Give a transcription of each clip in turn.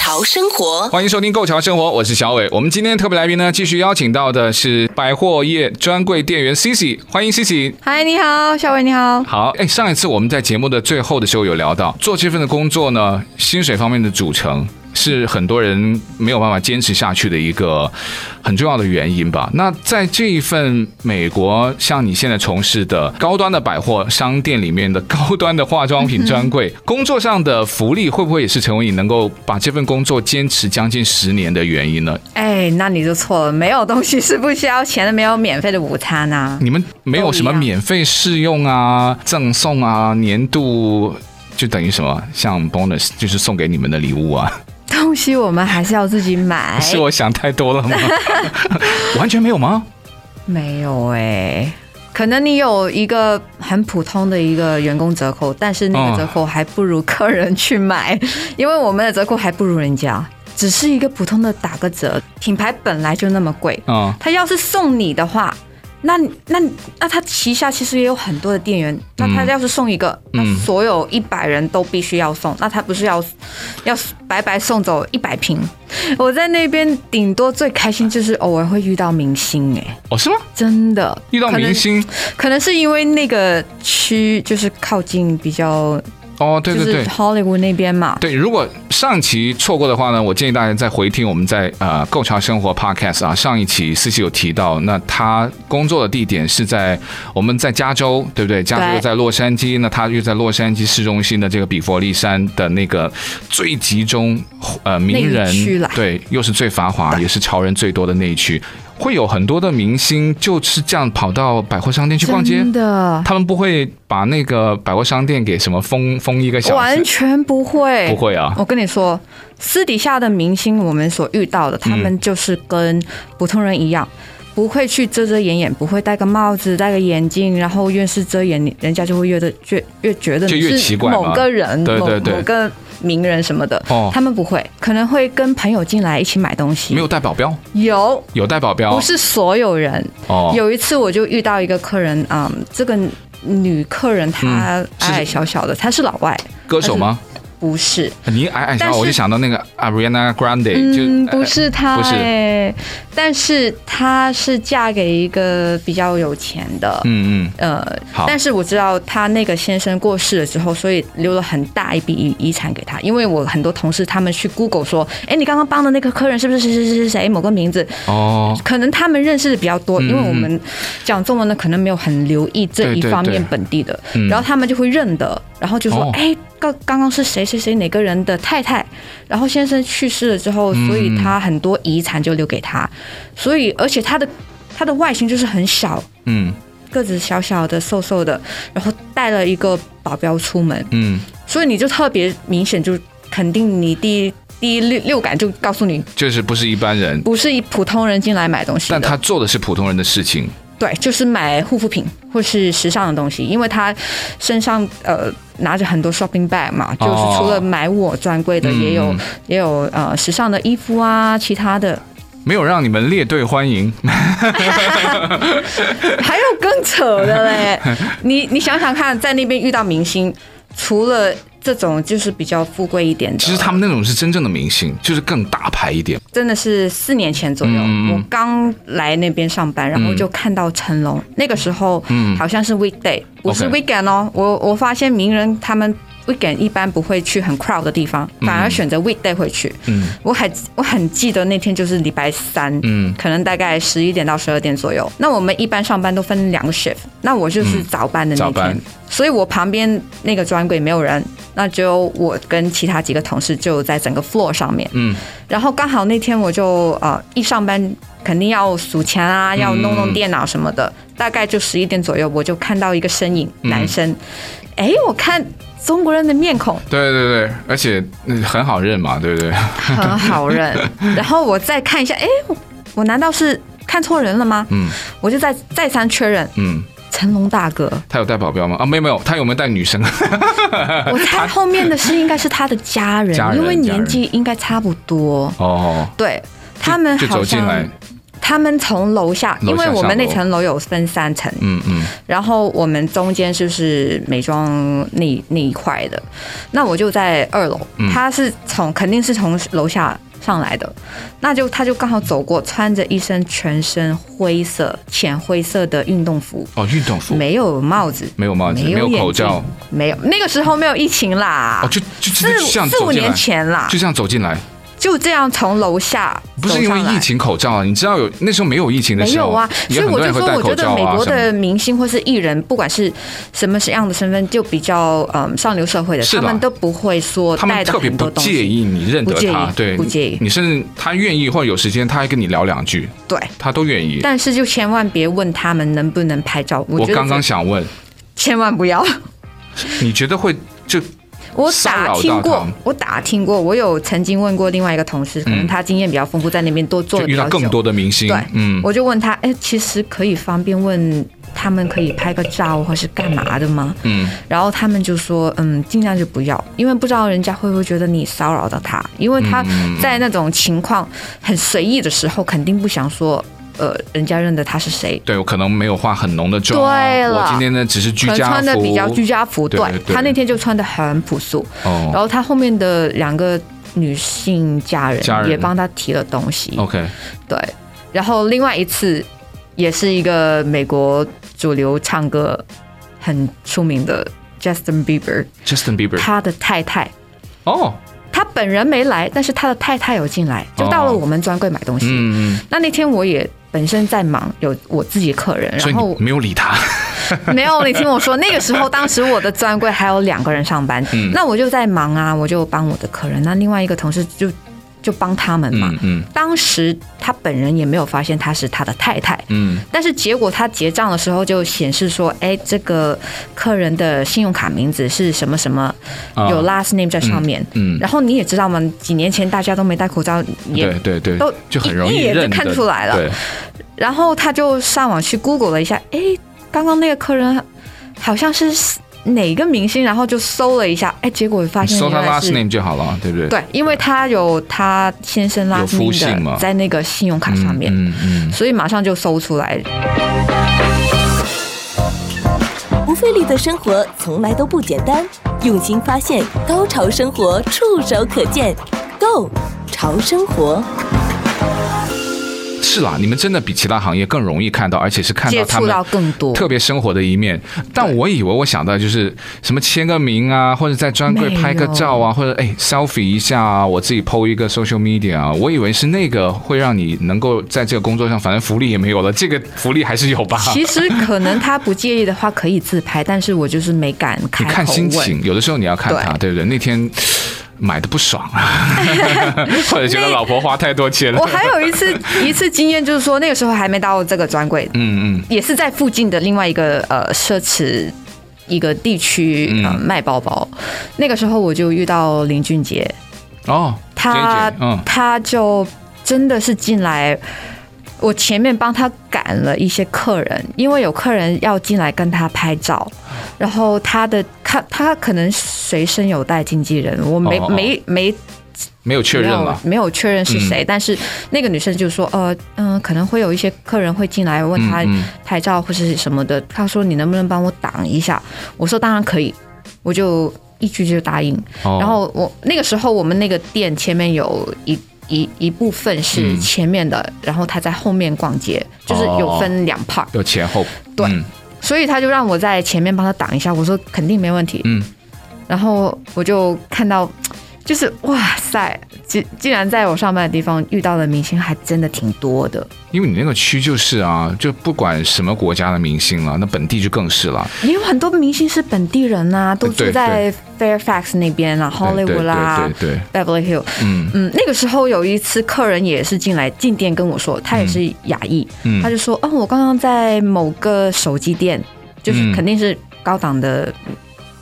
潮生活，欢迎收听《购潮生活》，我是小伟。我们今天特别来宾呢，继续邀请到的是百货业专柜店员 Cici，欢迎 Cici。嗨，你好，小伟，你好。好，哎，上一次我们在节目的最后的时候有聊到，做这份的工作呢，薪水方面的组成。是很多人没有办法坚持下去的一个很重要的原因吧。那在这一份美国，像你现在从事的高端的百货商店里面的高端的化妆品专柜，工作上的福利会不会也是成为你能够把这份工作坚持将近十年的原因呢？哎，那你就错了，没有东西是不需要钱的，没有免费的午餐啊。你们没有什么免费试用啊、赠送啊、年度就等于什么像 bonus，就是送给你们的礼物啊。东西我们还是要自己买，是我想太多了吗？完全没有吗？没有哎、欸，可能你有一个很普通的一个员工折扣，但是那个折扣还不如客人去买，哦、因为我们的折扣还不如人家，只是一个普通的打个折，品牌本来就那么贵，嗯，他要是送你的话。那那那他旗下其实也有很多的店员，那他要是送一个，嗯、那所有一百人都必须要送，那他不是要要白白送走一百瓶？我在那边顶多最开心就是偶尔会遇到明星，哎，哦，是吗？真的遇到明星可，可能是因为那个区就是靠近比较。哦，对对对，就是 Hollywood 那边嘛。对，如果上期错过的话呢，我建议大家再回听我们在呃购潮生活 Podcast 啊，上一期 Cici 有提到，那他工作的地点是在我们在加州，对不对？加州又在洛杉矶，那他又在洛杉矶市中心的这个比佛利山的那个最集中呃名人区，对，又是最繁华，也是潮人最多的那一区。会有很多的明星就是这样跑到百货商店去逛街，真的，他们不会把那个百货商店给什么封封一个小时，完全不会，不会啊！我跟你说，私底下的明星，我们所遇到的，他们就是跟普通人一样，嗯、不会去遮遮掩掩，不会戴个帽子、戴个眼镜，然后越是遮掩，人家就会越的越越觉得你是某个人，对对对，某个。名人什么的，哦，他们不会，可能会跟朋友进来一起买东西。没有带保镖？有，有带保镖。不是所有人。哦，有一次我就遇到一个客人，嗯，这个女客人她矮矮小小的，她是老外。歌手吗？不是，你矮矮小，我就想到那个 Ariana Grande，嗯，不是她，不是，但是她是嫁给一个比较有钱的，嗯嗯，呃，好，但是我知道她那个先生过世了之后，所以留了很大一笔遗遗产给她。因为我很多同事他们去 Google 说，哎，你刚刚帮的那个客人是不是谁谁谁谁谁某个名字？哦，可能他们认识的比较多，因为我们讲中文的可能没有很留意这一方面本地的，然后他们就会认得，然后就说，哎。刚刚刚是谁谁谁哪个人的太太，然后先生去世了之后，所以他很多遗产就留给他，所以而且他的他的外形就是很小，嗯，个子小小的瘦瘦的，然后带了一个保镖出门，嗯，所以你就特别明显，就肯定你第一第一六六感就告诉你，就是不是一般人，不是一普通人进来买东西，但他做的是普通人的事情。对，就是买护肤品或是时尚的东西，因为他身上呃拿着很多 shopping bag 嘛，就是除了买我专柜的，也有、嗯、也有呃时尚的衣服啊，其他的。没有让你们列队欢迎，还有更扯的嘞！你你想想看，在那边遇到明星，除了。这种就是比较富贵一点的。其实他们那种是真正的明星，就是更大牌一点。真的是四年前左右，嗯、我刚来那边上班，然后就看到成龙。嗯、那个时候，嗯，好像是 weekday，不是 weekend 哦。我我发现名人他们。Weekend 一般不会去很 crowd 的地方，反而选择 weekday 会去。嗯，我还我很记得那天就是礼拜三，嗯，可能大概十一点到十二点左右。那我们一般上班都分两个 shift，那我就是早班的那天，所以我旁边那个专柜没有人，那只有我跟其他几个同事就在整个 floor 上面。嗯，然后刚好那天我就呃一上班肯定要数钱啊，要弄弄电脑什么的，嗯、大概就十一点左右，我就看到一个身影，嗯、男生，哎，我看。中国人的面孔，对对对，而且很好认嘛，对不对？很好认。然后我再看一下，哎，我难道是看错人了吗？嗯，我就再再三确认，嗯。成龙大哥，他有带保镖吗？啊，没有没有，他有没有带女生？我猜后面的是应该是他的家人，家人因为年纪应该差不多。哦，对，他们好像，他们从楼下，因为我们那层楼有分三层，嗯嗯，然后我们中间就是美妆那那一块的，那我就在二楼，嗯、他是从肯定是从楼下。上来的，那就他就刚好走过，穿着一身全身灰色、浅灰色的运动服。哦，运动服，没有帽子，没有帽子，没有口罩，没有。那个时候没有疫情啦。哦，就就四四五年前啦，就这样走进来。就这样从楼下，不是因为疫情口罩啊？你知道有那时候没有疫情的时候，没有啊。所以我就说，我觉得美国的明星或是艺人，不管是什么什样的身份，就比较嗯上流社会的，他们都不会说他们特别不。介意你认得他，对，不介意。你甚至他愿意或者有时间，他还跟你聊两句，对，他都愿意。但是就千万别问他们能不能拍照。我刚刚想问，千万不要。你觉得会就？我打听过，我打听过，我有曾经问过另外一个同事，可能他经验比较丰富，在那边多做遇到更多的明星。对，嗯，我就问他，哎，其实可以方便问他们可以拍个照或是干嘛的吗？嗯，然后他们就说，嗯，尽量就不要，因为不知道人家会不会觉得你骚扰到他，因为他在那种情况很随意的时候，肯定不想说。呃，人家认得他是谁？对，我可能没有化很浓的妆。对了，我今天呢只是居家服，穿的比较居家服。对，他那天就穿的很朴素。哦。然后他后面的两个女性家人也帮他提了东西。OK。对。然后另外一次，也是一个美国主流唱歌很出名的 Justin Bieber。Justin Bieber。他的太太。哦。他本人没来，但是他的太太有进来，就到了我们专柜买东西。嗯嗯。那那天我也。本身在忙，有我自己客人，然后没有理他。没有，你听我说，那个时候当时我的专柜还有两个人上班，嗯、那我就在忙啊，我就帮我的客人，那另外一个同事就。就帮他们嘛。嗯，当时他本人也没有发现他是他的太太。嗯。但是结果他结账的时候就显示说，哎，这个客人的信用卡名字是什么什么，有 last name 在上面。嗯。然后你也知道嘛，几年前大家都没戴口罩，也对对对，都就很容易一眼就看出来了。对。然后他就上网去 Google 了一下，哎，刚刚那个客人好像是。哪个明星？然后就搜了一下，哎，结果发现搜他 last name 就好了，对不对？对，因为他有他先生 last name 的在那个信用卡上面，嗯嗯，所以马上就搜出来。不费力的生活从来都不简单，用心发现，高潮生活触手可见，Go 潮生活。是啦，你们真的比其他行业更容易看到，而且是看到他们特别生活的一面。但我以为我想到就是什么签个名啊，或者在专柜拍个照啊，或者哎 selfie 一下啊，我自己 po 一个 social media 啊。我以为是那个会让你能够在这个工作上，反正福利也没有了，这个福利还是有吧？其实可能他不介意的话可以自拍，但是我就是没敢开口问。你看心情，有的时候你要看他，对不对？那天。买的不爽啊，或者觉得老婆花太多钱了。我还有一次一次经验，就是说那个时候还没到这个专柜，嗯嗯，也是在附近的另外一个呃奢侈一个地区呃卖包包。那个时候我就遇到林俊杰哦，他他就真的是进来。我前面帮他赶了一些客人，因为有客人要进来跟他拍照，然后他的他他可能随身有带经纪人，我没、哦哦、没没没有确认了，没有确认是谁，嗯、但是那个女生就说，呃嗯、呃，可能会有一些客人会进来问他拍照或是什么的，他说你能不能帮我挡一下？我说当然可以，我就一句就答应。哦、然后我那个时候我们那个店前面有一。一一部分是前面的，嗯、然后他在后面逛街，就是有分两 part，有前后。对，嗯、所以他就让我在前面帮他挡一下，我说肯定没问题。嗯，然后我就看到。就是哇塞，既既然在我上班的地方遇到的明星还真的挺多的。因为你那个区就是啊，就不管什么国家的明星了，那本地就更是了。也有很多明星是本地人啊，都住在 Fairfax 那边啊，Hollywood 啦，对对对，Beverly Hills。嗯嗯，那个时候有一次客人也是进来进店跟我说，他也是亚裔，嗯、他就说，哦，我刚刚在某个手机店，就是肯定是高档的。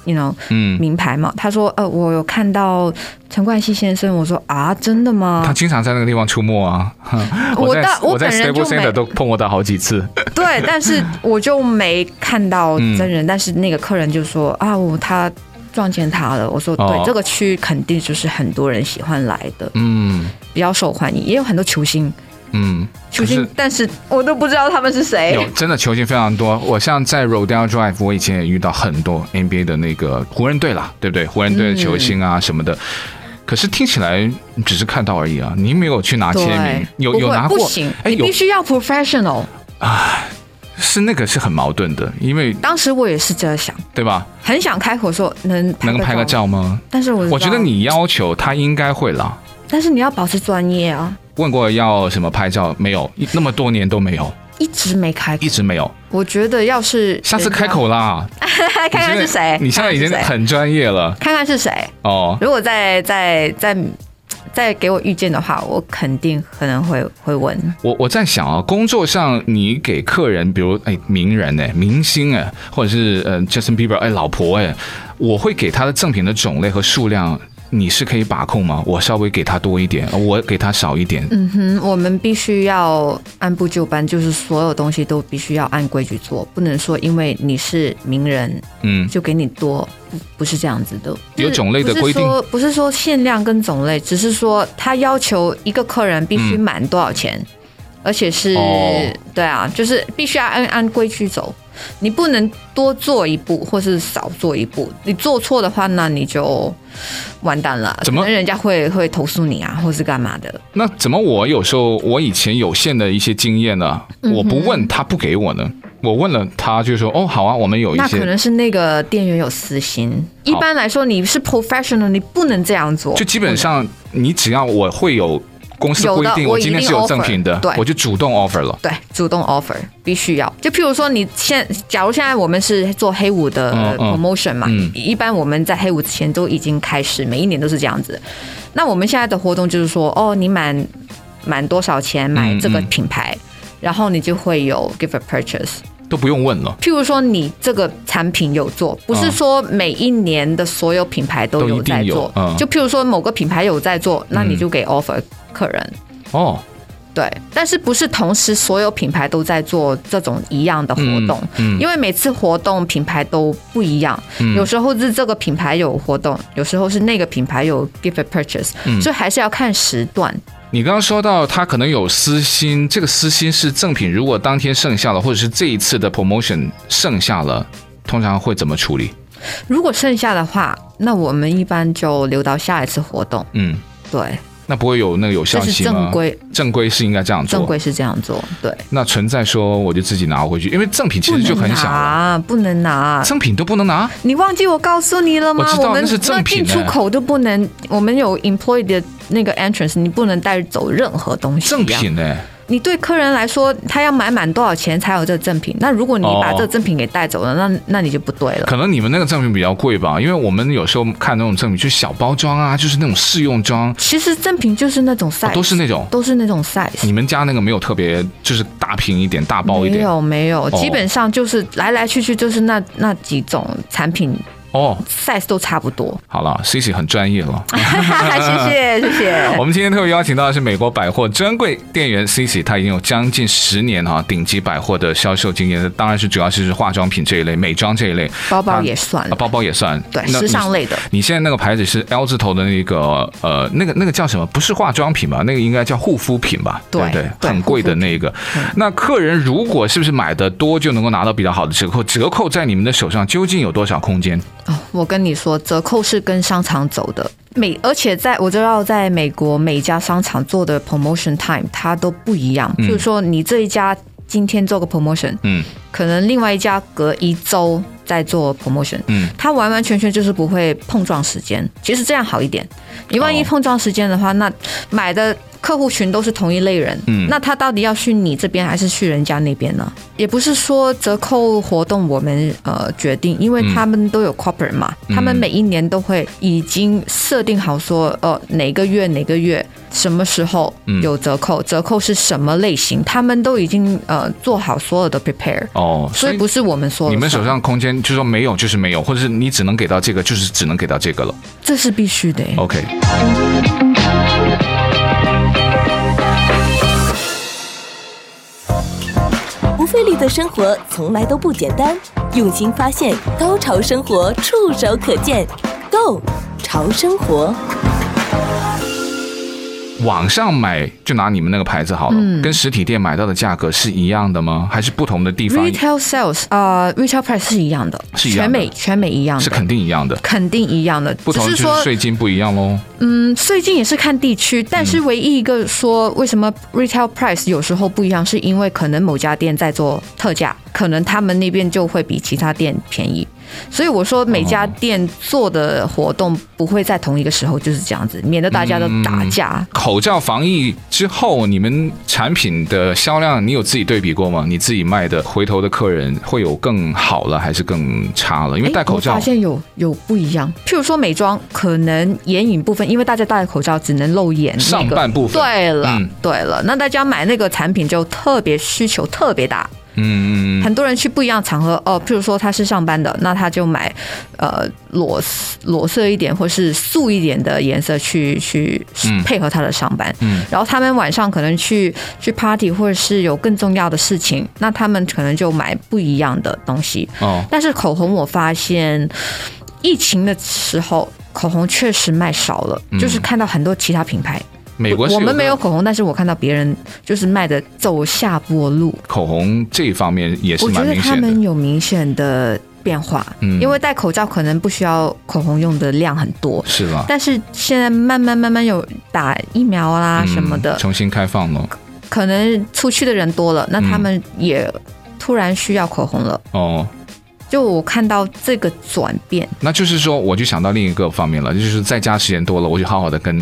，you know，嗯，名牌嘛。他说，呃，我有看到陈冠希先生。我说啊，真的吗？他经常在那个地方出没啊。我在我在 Center 都碰过他好几次。对，但是我就没看到真人。嗯、但是那个客人就说啊，我他撞见他了。我说对，哦、这个区肯定就是很多人喜欢来的，嗯，比较受欢迎，也有很多球星。嗯，球星，是但是我都不知道他们是谁。有真的球星非常多。我像在 r o d e l Drive，我以前也遇到很多 NBA 的那个湖人队啦，对不对？湖人队的球星啊什么的。嗯、可是听起来只是看到而已啊，你没有去拿签名，有有拿过？不行，哎，你必须要 professional 啊。是那个是很矛盾的，因为当时我也是这样想，对吧？很想开口说能能拍个照吗？但是我我觉得你要求他应该会啦。但是你要保持专业啊。问过要什么拍照没有？那么多年都没有，一直没开口，一直没有。我觉得要是下次开口啦，看看是谁。你现在已经很专业了，看看是谁哦。如果再再再再给我意见的话，我肯定可能会会问。我我在想啊，工作上你给客人，比如哎名人哎明星哎，或者是呃 Justin Bieber 哎老婆哎，我会给他的赠品的种类和数量。你是可以把控吗？我稍微给他多一点，我给他少一点。嗯哼，我们必须要按部就班，就是所有东西都必须要按规矩做，不能说因为你是名人，嗯，就给你多，不不是这样子的。有种类的规定，不是说，不是说限量跟种类，只是说他要求一个客人必须满多少钱，嗯、而且是，哦、对啊，就是必须要按按规矩走。你不能多做一步，或是少做一步。你做错的话，那你就完蛋了。怎么人家会会投诉你啊，或是干嘛的？那怎么我有时候我以前有限的一些经验呢？我不问他不给我呢？我问了他就说哦好啊，我们有一些。那可能是那个店员有私心。一般来说，你是 professional，你不能这样做。就基本上，你只要我会有。公司规定，我今天是有赠品的，对，我就主动 offer 了。对，主动 offer 必须要。就譬如说，你现假如现在我们是做黑五的 promotion 嘛，嗯嗯、一般我们在黑五之前都已经开始，每一年都是这样子。那我们现在的活动就是说，哦，你满满多少钱买这个品牌，然后你就会有 give a purchase，都不用问了。譬如说，你这个产品有做，不是说每一年的所有品牌都有在做，嗯、就譬如说某个品牌有在做，那你就给 offer。客人哦，对，但是不是同时所有品牌都在做这种一样的活动？嗯，嗯，因为每次活动品牌都不一样，嗯，有时候是这个品牌有活动，有时候是那个品牌有 a purchase，嗯，所以还是要看时段。你刚刚说到他可能有私心，这个私心是赠品，如果当天剩下了，或者是这一次的 promotion 剩下了，通常会怎么处理？如果剩下的话，那我们一般就留到下一次活动。嗯，对。那不会有那个有效期吗？正规正规是应该这样做，正规是这样做，对。那存在说我就自己拿回去，因为赠品其实就很小啊，不能拿，赠品都不能拿。你忘记我告诉你了吗？我知道那是赠品，进出口都不能。我们有 employee 的那个 entrance，你不能带走任何东西。赠品呢？你对客人来说，他要买满多少钱才有这个赠品？那如果你把这个赠品给带走了，哦、那那你就不对了。可能你们那个赠品比较贵吧，因为我们有时候看那种赠品，就是小包装啊，就是那种试用装。其实赠品就是那种 size，、哦、都是那种，都是那种 size。你们家那个没有特别，就是大瓶一点、大包一点？没有，没有，基本上就是来来去去就是那那几种产品。哦，size 都差不多。好了，Cici 很专业了，谢谢谢谢。我们今天特别邀请到的是美国百货专柜店员 Cici，他已经有将近十年哈顶级百货的销售经验，当然是主要是化妆品这一类、美妆这一类，包包也算，啊，包包也算，对，时尚类的。你现在那个牌子是 L 字头的那个呃，那个那个叫什么？不是化妆品吧？那个应该叫护肤品吧？对对，很贵的那个。那客人如果是不是买的多，就能够拿到比较好的折扣？折扣在你们的手上究竟有多少空间？哦，我跟你说，折扣是跟商场走的，每而且在我知道，在美国每家商场做的 promotion time 它都不一样。嗯，就是说，你这一家今天做个 promotion，嗯，可能另外一家隔一周再做 promotion，嗯，它完完全全就是不会碰撞时间。其实这样好一点，你万一碰撞时间的话，那买的客户群都是同一类人，嗯，那他到底要去你这边还是去人家那边呢？也不是说折扣活动我们呃决定，因为他们都有 corporate 嘛，嗯、他们每一年都会已经设定好说，呃，哪个月哪个月什么时候有折扣，嗯、折扣是什么类型，他们都已经呃做好所有的 prepare 哦，所以不是我们说，你们手上空间就是说没有就是没有，或者是你只能给到这个，就是只能给到这个了，这是必须的。OK。不费力的生活从来都不简单，用心发现，高潮生活触手可见 Go 潮生活。网上买就拿你们那个牌子好了，嗯、跟实体店买到的价格是一样的吗？还是不同的地方？Retail sales 啊、uh,，Retail price 是一样的，是一样的，全美全美一样的，是肯定一样的，肯定一样的。不同就是税金不一样喽。嗯，税金也是看地区，但是唯一一个说为什么 Retail price 有时候不一样，是因为可能某家店在做特价，可能他们那边就会比其他店便宜。所以我说，每家店做的活动不会在同一个时候就是这样子，免得大家都打架。口罩防疫之后，你们产品的销量，你有自己对比过吗？你自己卖的回头的客人会有更好了，还是更差了？因为戴口罩，发现有有不一样。譬如说美妆，可能眼影部分，因为大家戴口罩只能露眼上半部分。对了，嗯、对了，那大家买那个产品就特别需求特别大。嗯嗯嗯，很多人去不一样场合哦，譬如说他是上班的，那他就买呃裸裸色一点或是素一点的颜色去去配合他的上班。嗯，然后他们晚上可能去去 party 或者是有更重要的事情，那他们可能就买不一样的东西。哦，但是口红我发现疫情的时候口红确实卖少了，就是看到很多其他品牌。美国我们没有口红，但是我看到别人就是卖的走下坡路。口红这一方面也是蛮明显的。我觉得他们有明显的变化，嗯，因为戴口罩可能不需要口红用的量很多，是吧？但是现在慢慢慢慢有打疫苗啦什么的，重新开放了，可能出去的人多了，那他们也突然需要口红了。哦。就我看到这个转变，那就是说，我就想到另一个方面了，就是在家时间多了，我就好好的跟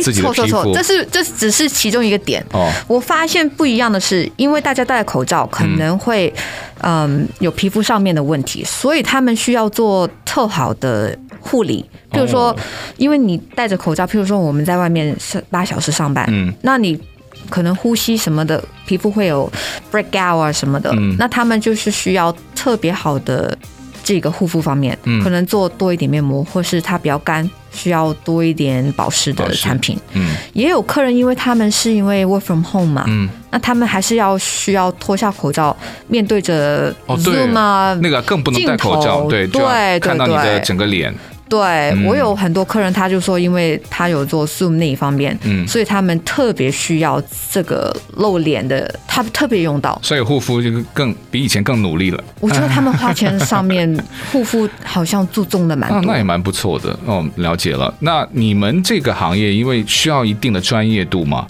自己的皮肤。哎，错错错，这是这只是其中一个点。哦，我发现不一样的是，因为大家戴口罩可能会嗯，嗯有皮肤上面的问题，所以他们需要做特好的护理。譬如说，因为你戴着口罩，譬如说我们在外面上八小时上班，嗯，那你。可能呼吸什么的，皮肤会有 breakout 啊什么的，嗯、那他们就是需要特别好的这个护肤方面，嗯、可能做多一点面膜，或是它比较干，需要多一点保湿的产品。嗯，也有客人，因为他们是因为 work from home 嘛，嗯，那他们还是要需要脱下口罩，面对着 Zoom 啊，那个更不能戴口罩，对对对，看到你的整个脸。对，我有很多客人，他就说，因为他有做 Zoom 那一方面，嗯，所以他们特别需要这个露脸的，他特别用到，所以护肤就更比以前更努力了。我觉得他们花钱上面 护肤好像注重的蛮多，那也蛮不错的哦。了解了，那你们这个行业因为需要一定的专业度嘛，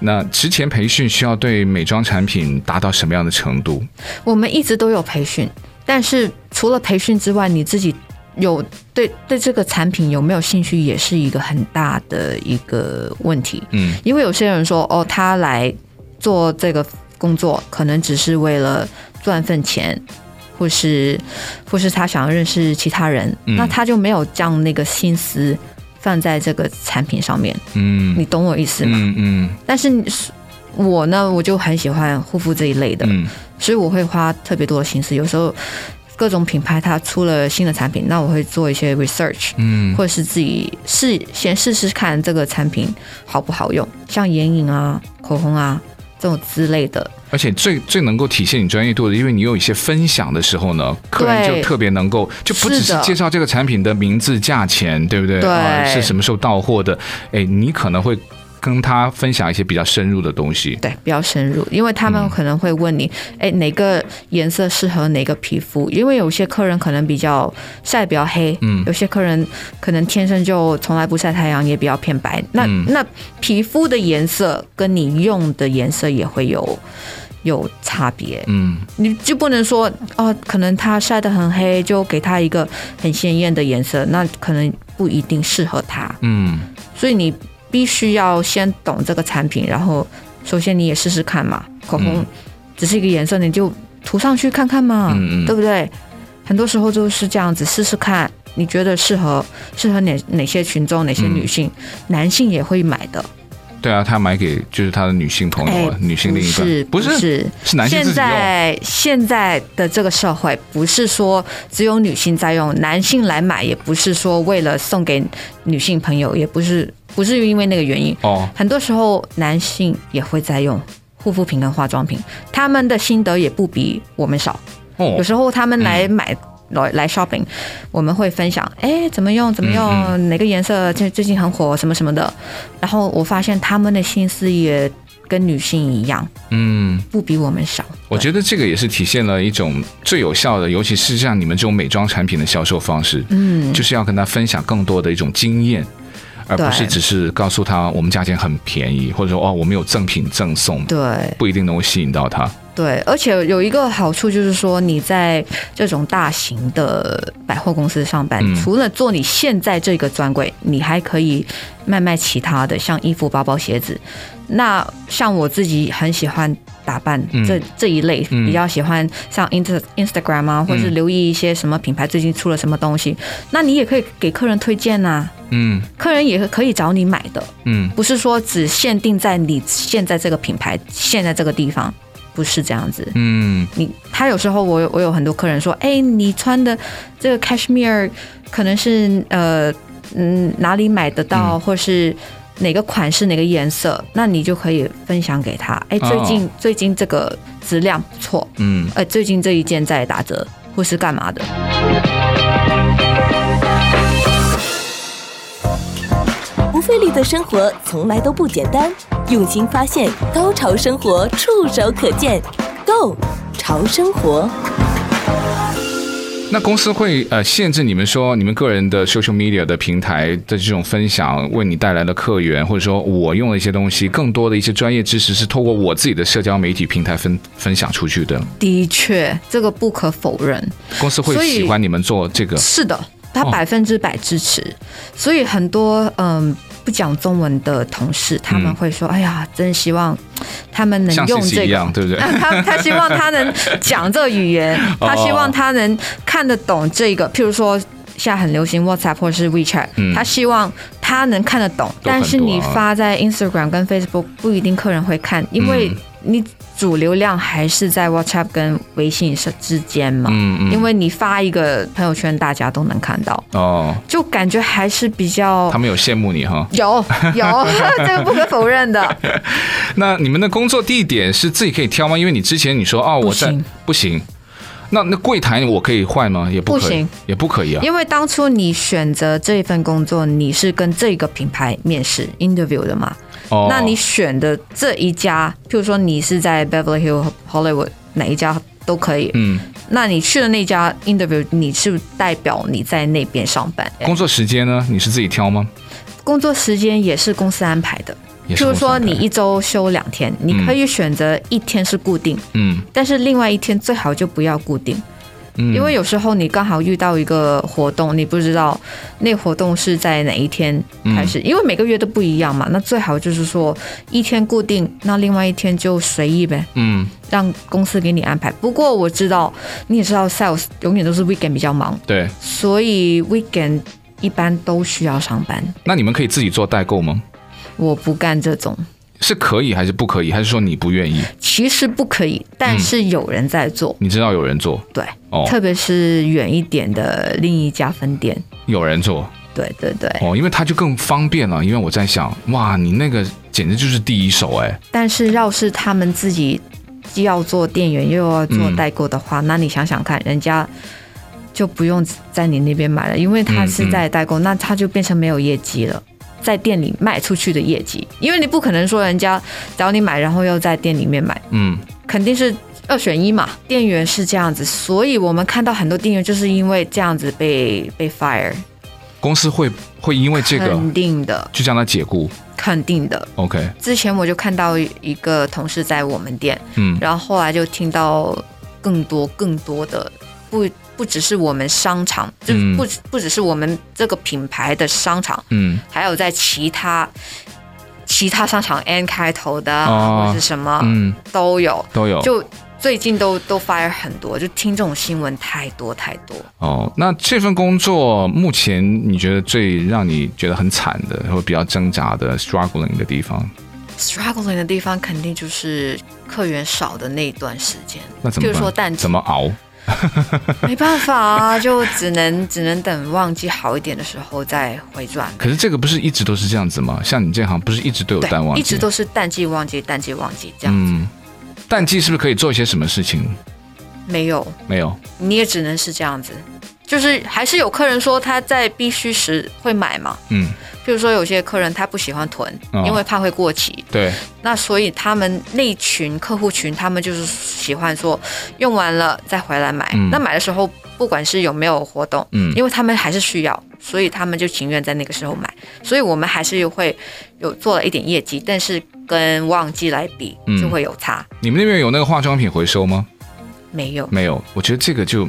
那之前培训需要对美妆产品达到什么样的程度？我们一直都有培训，但是除了培训之外，你自己。有对对这个产品有没有兴趣，也是一个很大的一个问题。嗯，因为有些人说，哦，他来做这个工作，可能只是为了赚份钱，或是或是他想要认识其他人，嗯，那他就没有将那个心思放在这个产品上面。嗯，你懂我意思吗？嗯嗯。但是我呢，我就很喜欢护肤这一类的，嗯，所以我会花特别多的心思，有时候。各种品牌它出了新的产品，那我会做一些 research，嗯，或者是自己试先试试看这个产品好不好用，像眼影啊、口红啊这种之类的。而且最最能够体现你专业度的，因为你有一些分享的时候呢，客人就特别能够，就不只是介绍这个产品的名字、价钱，对不对？对、呃，是什么时候到货的？哎，你可能会。跟他分享一些比较深入的东西，对，比较深入，因为他们可能会问你，哎、嗯，哪个颜色适合哪个皮肤？因为有些客人可能比较晒比较黑，嗯，有些客人可能天生就从来不晒太阳，也比较偏白。那、嗯、那皮肤的颜色跟你用的颜色也会有有差别，嗯，你就不能说哦，可能他晒得很黑，就给他一个很鲜艳的颜色，那可能不一定适合他，嗯，所以你。必须要先懂这个产品，然后首先你也试试看嘛。口红只是一个颜色，你就涂上去看看嘛，嗯嗯对不对？很多时候就是这样子，试试看，你觉得适合适合哪哪些群众，哪些女性，嗯、男性也会买的。对啊，他买给就是他的女性朋友，哎、女性另一半，不是不是是男性。现在现在的这个社会，不是说只有女性在用，男性来买也不是说为了送给女性朋友，也不是不是因为那个原因。哦，很多时候男性也会在用护肤品跟化妆品，他们的心得也不比我们少。哦，有时候他们来买。嗯来来 shopping，我们会分享，哎，怎么用怎么用，嗯嗯哪个颜色最最近很火，什么什么的。然后我发现他们的心思也跟女性一样，嗯，不比我们少。我觉得这个也是体现了一种最有效的，尤其是像你们这种美妆产品的销售方式，嗯，就是要跟他分享更多的一种经验，而不是只是告诉他我们价钱很便宜，或者说哦我们有赠品赠送，对，不一定能够吸引到他。对，而且有一个好处就是说，你在这种大型的百货公司上班，嗯、除了做你现在这个专柜，你还可以卖卖其他的，像衣服、包包、鞋子。那像我自己很喜欢打扮这、嗯、这一类，比较喜欢像 Inst Instagram 啊，或是留意一些什么品牌最近出了什么东西，嗯、那你也可以给客人推荐呐、啊。嗯，客人也可以找你买的。嗯，不是说只限定在你现在这个品牌，现在这个地方。不是这样子，嗯，你他有时候我我有很多客人说，哎，你穿的这个 cashmere 可能是呃嗯哪里买得到，嗯、或是哪个款式哪个颜色，那你就可以分享给他，哎，最近、哦、最近这个质量不错，嗯，哎，最近这一件在打折或是干嘛的。不费力的生活从来都不简单。用心发现，高潮生活触手可见 Go 潮生活。那公司会呃限制你们说你们个人的 social media 的平台的这种分享为你带来的客源，或者说我用的一些东西，更多的一些专业知识是透过我自己的社交媒体平台分分享出去的。的确，这个不可否认。公司会喜欢你们做这个？是的，他百分之百支持。哦、所以很多嗯。呃不讲中文的同事，他们会说：“嗯、哎呀，真希望他们能用这个，样对不对？他他希望他能讲这个语言，他希望他能看得懂这个。譬如说，现在很流行 WhatsApp 或是 WeChat，、嗯、他希望他能看得懂。但是你发在 Instagram 跟 Facebook，不一定客人会看，因为。嗯你主流量还是在 WhatsApp 跟微信之间嘛？嗯嗯。因为你发一个朋友圈，大家都能看到哦，就感觉还是比较。他们有羡慕你哈？有有，这个不可否认的。那你们的工作地点是自己可以挑吗？因为你之前你说哦，我在不行。不行。那那柜台我可以换吗？也不行，也不可以啊。因为当初你选择这一份工作，你是跟这个品牌面试 interview 的嘛？哦那你选的这一家，譬如说你是在 Beverly Hills Hollywood 哪一家都可以。嗯，那你去的那家 interview，你是代表你在那边上班？工作时间呢？你是自己挑吗？工作时间也是公司安排的。譬如说你一周休两天，你可以选择一天是固定，嗯，但是另外一天最好就不要固定。因为有时候你刚好遇到一个活动，你不知道那活动是在哪一天开始，因为每个月都不一样嘛。那最好就是说一天固定，那另外一天就随意呗。嗯，让公司给你安排。不过我知道你也知道，sales 永远都是 weekend 比较忙，对，所以 weekend 一般都需要上班。那你们可以自己做代购吗？我不干这种。是可以还是不可以？还是说你不愿意？其实不可以，但是有人在做。嗯、你知道有人做？对，哦，特别是远一点的另一家分店，有人做。对对对。哦，因为他就更方便了。因为我在想，哇，你那个简直就是第一手哎。但是要是他们自己既要做店员又要做代购的话，嗯、那你想想看，人家就不用在你那边买了，因为他是在代购，嗯嗯、那他就变成没有业绩了。在店里卖出去的业绩，因为你不可能说人家找你买，然后又在店里面买，嗯，肯定是二选一嘛。店员是这样子，所以我们看到很多店员就是因为这样子被被 fire。公司会会因为这个肯定的，就将他解雇，肯定的。OK，之前我就看到一个同事在我们店，嗯，然后后来就听到更多更多的不。不只是我们商场，就不不只是我们这个品牌的商场，嗯，还有在其他其他商场 N 开头的、哦、或者是什么，嗯，都有都有。就最近都都 fire 很多，就听这种新闻太多太多。哦，那这份工作目前你觉得最让你觉得很惨的，或比较挣扎的 struggling 的地方？struggling 的地方肯定就是客源少的那一段时间。那怎么办？就是说淡季怎么熬？没办法啊，就只能只能等旺季好一点的时候再回转。可是这个不是一直都是这样子吗？像你这行不是一直都有淡旺季？一直都是淡季旺季，淡季旺季这样子。嗯淡季是不是可以做一些什么事情？没有，没有，你也只能是这样子。就是还是有客人说他在必须时会买嘛。嗯，譬如说有些客人他不喜欢囤，哦、因为怕会过期。对。那所以他们那群客户群，他们就是喜欢说用完了再回来买。嗯、那买的时候不管是有没有活动，嗯，因为他们还是需要，所以他们就情愿在那个时候买。所以我们还是会有做了一点业绩，但是。跟旺季来比就会有差。嗯，你们那边有那个化妆品回收吗？没有，没有。我觉得这个就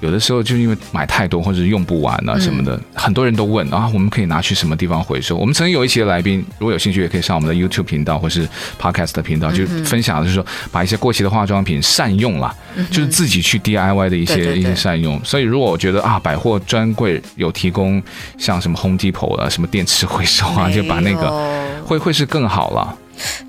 有的时候就因为买太多或者用不完啊什么的，嗯、很多人都问啊，我们可以拿去什么地方回收？我们曾经有一期的来宾，如果有兴趣，也可以上我们的 YouTube 频道或是 Podcast 的频道，就分享就是说把一些过期的化妆品善用了，嗯、就是自己去 DIY 的一些一些善用。所以如果我觉得啊，百货专柜有提供像什么 Home Depot 啊，什么电池回收啊，就把那个会会是更好了。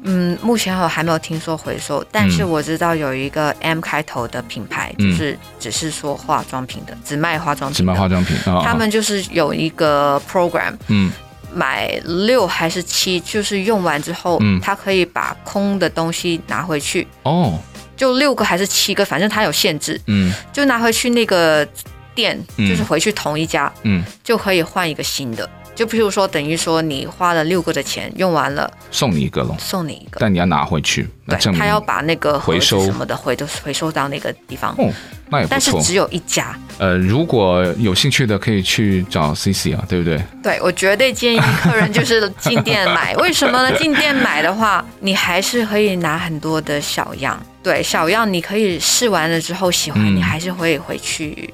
嗯，目前我还没有听说回收，但是我知道有一个 M 开头的品牌，嗯、就是只是说化妆品的，只卖化妆品，只卖化妆品。哦、他们就是有一个 program，嗯，买六还是七，就是用完之后，嗯，他可以把空的东西拿回去。哦，就六个还是七个，反正他有限制，嗯，就拿回去那个店，就是回去同一家，嗯，就可以换一个新的。就譬如说，等于说你花了六个的钱用完了，送你一个咯，送你一个，但你要拿回去，对，他要把那个回收什么的回都回收到那个地方。哦，那也不错。但是只有一家。呃，如果有兴趣的可以去找 CC 啊，对不对？对，我绝对建议客人就是进店买。为什么呢？进店买的话，你还是可以拿很多的小样。对，小样你可以试完了之后喜欢，嗯、你还是会回去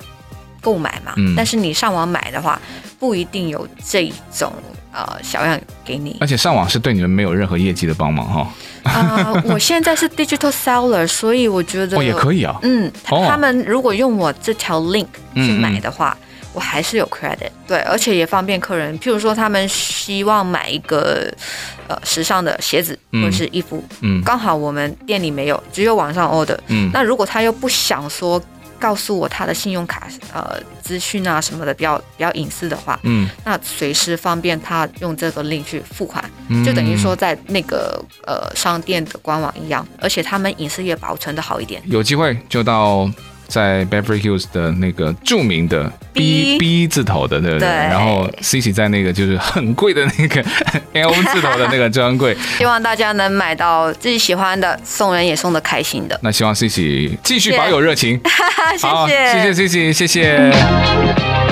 购买嘛。嗯。但是你上网买的话。不一定有这种呃小样给你，而且上网是对你们没有任何业绩的帮忙哈。呃，我现在是 digital seller，所以我觉得哦也可以啊。嗯，他们如果用我这条 link 去买的话，嗯嗯，我还是有 credit。对，而且也方便客人。譬如说，他们希望买一个呃时尚的鞋子或者是衣服，嗯，刚好我们店里没有，只有网上 order。嗯，那如果他又不想说。告诉我他的信用卡呃资讯啊什么的比较比较隐私的话，嗯，那随时方便他用这个 link 去付款，嗯、就等于说在那个呃商店的官网一样，而且他们隐私也保存的好一点。有机会就到。在 Beverly Hills 的那个著名的 B B, B 字头的，对不对？对，然后 Cici 在那个就是很贵的那个 L 字头的那个专柜。希望大家能买到自己喜欢的，送人也送的开心的。那希望 Cici 继续保有热情。谢谢，谢谢 Cici，谢谢。